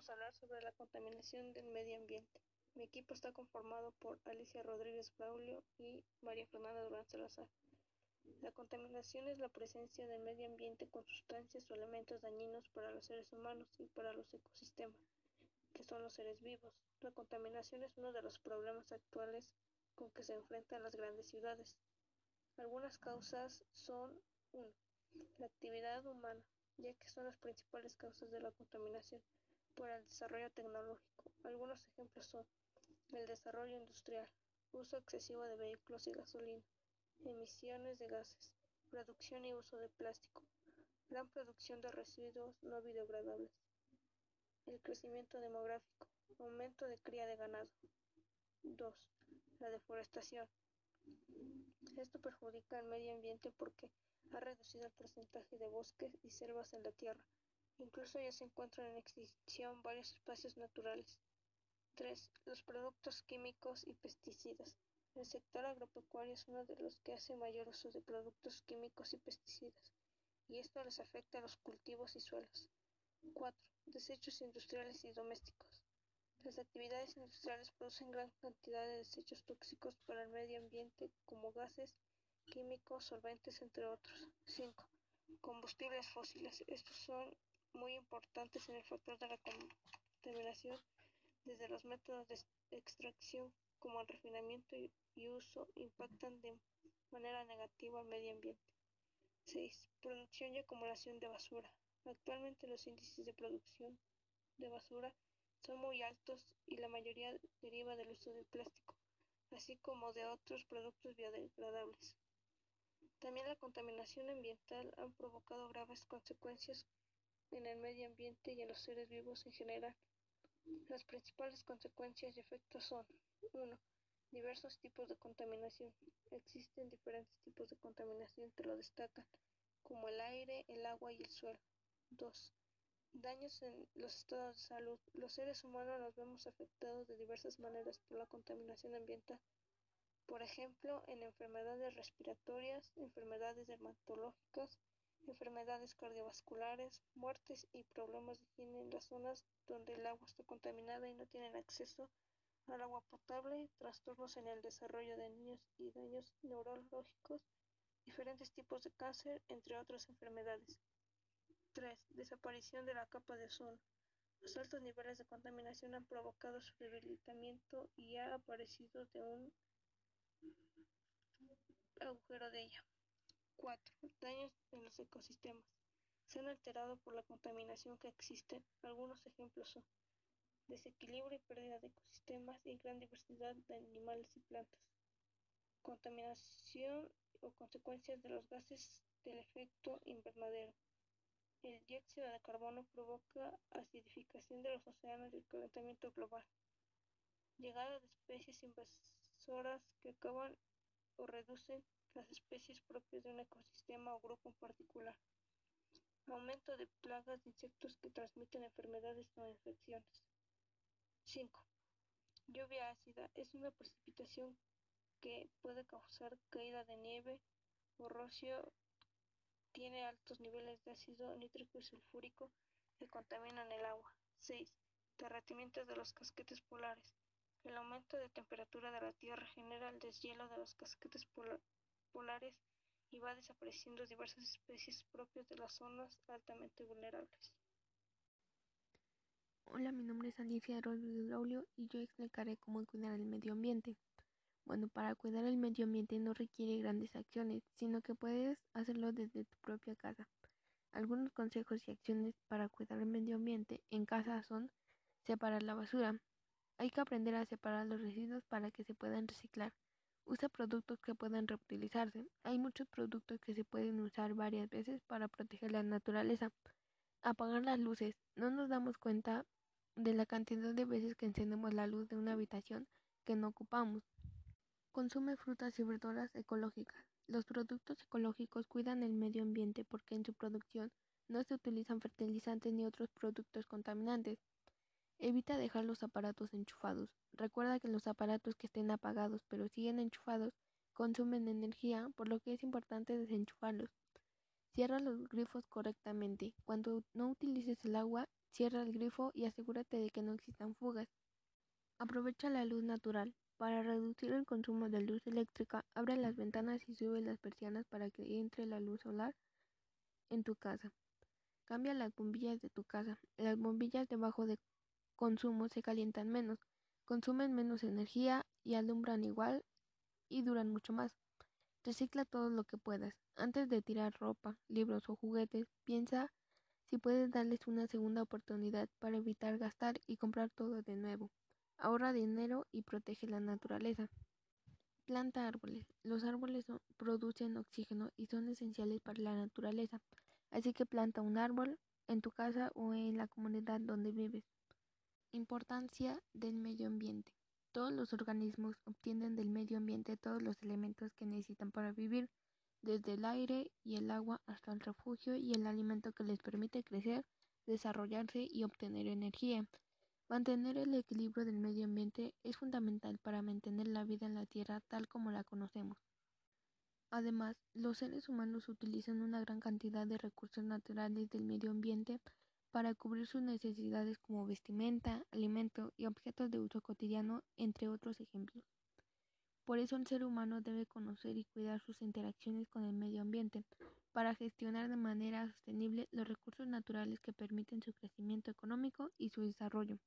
vamos a hablar sobre la contaminación del medio ambiente. Mi equipo está conformado por Alicia Rodríguez Braulio y María Fernanda Durán Salazar. La contaminación es la presencia del medio ambiente con sustancias o elementos dañinos para los seres humanos y para los ecosistemas, que son los seres vivos. La contaminación es uno de los problemas actuales con que se enfrentan las grandes ciudades. Algunas causas son 1. La actividad humana, ya que son las principales causas de la contaminación por el desarrollo tecnológico. Algunos ejemplos son el desarrollo industrial, uso excesivo de vehículos y gasolina, emisiones de gases, producción y uso de plástico, gran producción de residuos no biodegradables, el crecimiento demográfico, aumento de cría de ganado. 2. La deforestación. Esto perjudica al medio ambiente porque ha reducido el porcentaje de bosques y selvas en la Tierra. Incluso ya se encuentran en extinción varios espacios naturales. 3. Los productos químicos y pesticidas. El sector agropecuario es uno de los que hace mayor uso de productos químicos y pesticidas, y esto les afecta a los cultivos y suelos. 4. Desechos industriales y domésticos. Las actividades industriales producen gran cantidad de desechos tóxicos para el medio ambiente como gases, químicos, solventes, entre otros. 5. Combustibles fósiles. Estos son muy importantes en el factor de la contaminación desde los métodos de extracción como el refinamiento y uso impactan de manera negativa al medio ambiente. 6. Producción y acumulación de basura. Actualmente los índices de producción de basura son muy altos y la mayoría deriva del uso del plástico, así como de otros productos biodegradables. También la contaminación ambiental ha provocado graves consecuencias en el medio ambiente y en los seres vivos en general. Las principales consecuencias y efectos son 1. Diversos tipos de contaminación. Existen diferentes tipos de contaminación que lo destacan, como el aire, el agua y el suelo. 2. Daños en los estados de salud. Los seres humanos nos vemos afectados de diversas maneras por la contaminación ambiental. Por ejemplo, en enfermedades respiratorias, enfermedades dermatológicas, enfermedades cardiovasculares, muertes y problemas de higiene en las zonas donde el agua está contaminada y no tienen acceso al agua potable, trastornos en el desarrollo de niños y daños neurológicos, diferentes tipos de cáncer, entre otras enfermedades. 3. Desaparición de la capa de ozono. Los altos niveles de contaminación han provocado su debilitamiento y ha aparecido de un agujero de ella. 4. Daños en los ecosistemas. Se han alterado por la contaminación que existe. Algunos ejemplos son desequilibrio y pérdida de ecosistemas y gran diversidad de animales y plantas. Contaminación o consecuencias de los gases del efecto invernadero. El dióxido de carbono provoca acidificación de los océanos y el calentamiento global. Llegada de especies invasoras que acaban o reducen las especies propias de un ecosistema o grupo en particular. Aumento de plagas de insectos que transmiten enfermedades o infecciones. 5. Lluvia ácida es una precipitación que puede causar caída de nieve o rocío tiene altos niveles de ácido nítrico y sulfúrico que contaminan el agua. 6. Derretimientos de los casquetes polares. El aumento de temperatura de la Tierra genera el deshielo de los casquetes polares y va desapareciendo diversas especies propias de las zonas altamente vulnerables. Hola, mi nombre es Alicia Rodríguez Braulio y yo explicaré cómo cuidar el medio ambiente. Bueno, para cuidar el medio ambiente no requiere grandes acciones, sino que puedes hacerlo desde tu propia casa. Algunos consejos y acciones para cuidar el medio ambiente en casa son separar la basura. Hay que aprender a separar los residuos para que se puedan reciclar. Usa productos que puedan reutilizarse. Hay muchos productos que se pueden usar varias veces para proteger la naturaleza. Apagar las luces. No nos damos cuenta de la cantidad de veces que encendemos la luz de una habitación que no ocupamos. Consume frutas y verduras ecológicas. Los productos ecológicos cuidan el medio ambiente porque en su producción no se utilizan fertilizantes ni otros productos contaminantes. Evita dejar los aparatos enchufados. Recuerda que los aparatos que estén apagados pero siguen enchufados consumen energía, por lo que es importante desenchufarlos. Cierra los grifos correctamente. Cuando no utilices el agua, cierra el grifo y asegúrate de que no existan fugas. Aprovecha la luz natural. Para reducir el consumo de luz eléctrica, abre las ventanas y sube las persianas para que entre la luz solar en tu casa. Cambia las bombillas de tu casa. Las bombillas de bajo de consumo se calientan menos, consumen menos energía y alumbran igual y duran mucho más. Recicla todo lo que puedas. Antes de tirar ropa, libros o juguetes, piensa si puedes darles una segunda oportunidad para evitar gastar y comprar todo de nuevo. Ahorra dinero y protege la naturaleza. Planta árboles. Los árboles producen oxígeno y son esenciales para la naturaleza. Así que planta un árbol en tu casa o en la comunidad donde vives. Importancia del medio ambiente. Todos los organismos obtienen del medio ambiente todos los elementos que necesitan para vivir, desde el aire y el agua hasta el refugio y el alimento que les permite crecer, desarrollarse y obtener energía. Mantener el equilibrio del medio ambiente es fundamental para mantener la vida en la Tierra tal como la conocemos. Además, los seres humanos utilizan una gran cantidad de recursos naturales del medio ambiente para cubrir sus necesidades como vestimenta, alimento y objetos de uso cotidiano, entre otros ejemplos. Por eso el ser humano debe conocer y cuidar sus interacciones con el medio ambiente para gestionar de manera sostenible los recursos naturales que permiten su crecimiento económico y su desarrollo.